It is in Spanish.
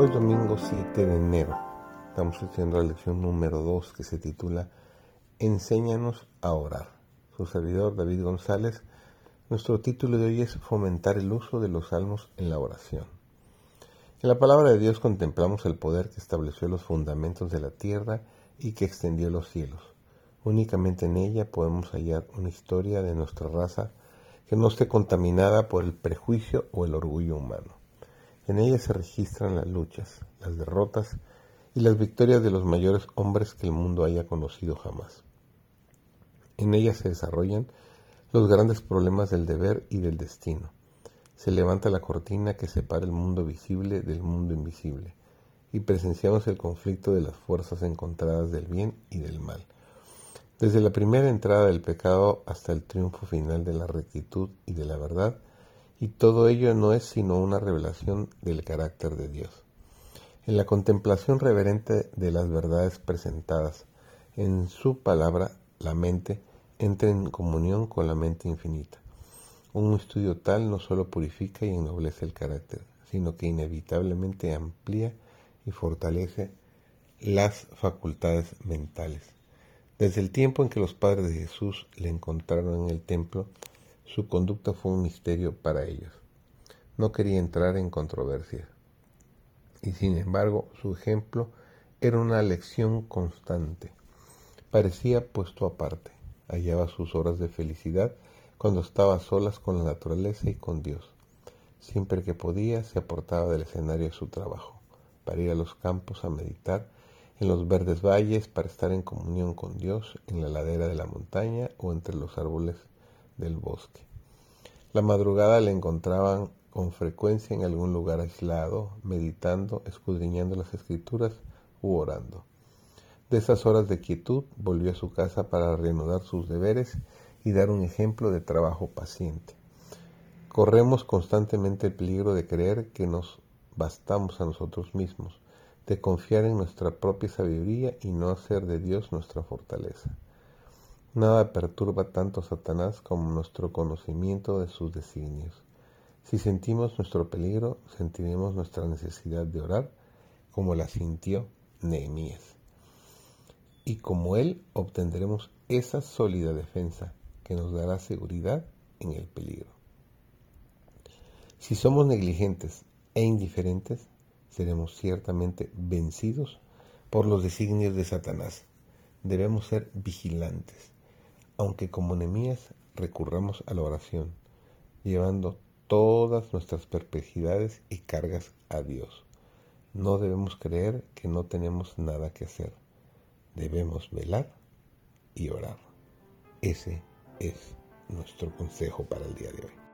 Hoy domingo 7 de enero estamos estudiando la lección número 2 que se titula Enséñanos a orar. Su servidor David González. Nuestro título de hoy es Fomentar el uso de los salmos en la oración. En la palabra de Dios contemplamos el poder que estableció los fundamentos de la tierra y que extendió los cielos. Únicamente en ella podemos hallar una historia de nuestra raza que no esté contaminada por el prejuicio o el orgullo humano. En ella se registran las luchas, las derrotas y las victorias de los mayores hombres que el mundo haya conocido jamás. En ella se desarrollan los grandes problemas del deber y del destino. Se levanta la cortina que separa el mundo visible del mundo invisible y presenciamos el conflicto de las fuerzas encontradas del bien y del mal desde la primera entrada del pecado hasta el triunfo final de la rectitud y de la verdad, y todo ello no es sino una revelación del carácter de Dios. En la contemplación reverente de las verdades presentadas, en su palabra, la mente entra en comunión con la mente infinita. Un estudio tal no solo purifica y ennoblece el carácter, sino que inevitablemente amplía y fortalece las facultades mentales. Desde el tiempo en que los padres de Jesús le encontraron en el templo, su conducta fue un misterio para ellos. No quería entrar en controversia. Y sin embargo, su ejemplo era una lección constante. Parecía puesto aparte. Hallaba sus horas de felicidad cuando estaba solas con la naturaleza y con Dios. Siempre que podía, se aportaba del escenario de su trabajo, para ir a los campos a meditar en los verdes valles para estar en comunión con Dios en la ladera de la montaña o entre los árboles del bosque. La madrugada le encontraban con frecuencia en algún lugar aislado, meditando, escudriñando las escrituras u orando. De esas horas de quietud volvió a su casa para reanudar sus deberes y dar un ejemplo de trabajo paciente. Corremos constantemente el peligro de creer que nos bastamos a nosotros mismos, de confiar en nuestra propia sabiduría y no hacer de Dios nuestra fortaleza. Nada perturba tanto a Satanás como nuestro conocimiento de sus designios. Si sentimos nuestro peligro, sentiremos nuestra necesidad de orar, como la sintió Nehemías. Y como él obtendremos esa sólida defensa que nos dará seguridad en el peligro. Si somos negligentes e indiferentes, seremos ciertamente vencidos por los designios de Satanás. Debemos ser vigilantes, aunque como enemías recurramos a la oración, llevando todas nuestras perplejidades y cargas a Dios. No debemos creer que no tenemos nada que hacer. Debemos velar y orar. Ese es nuestro consejo para el día de hoy.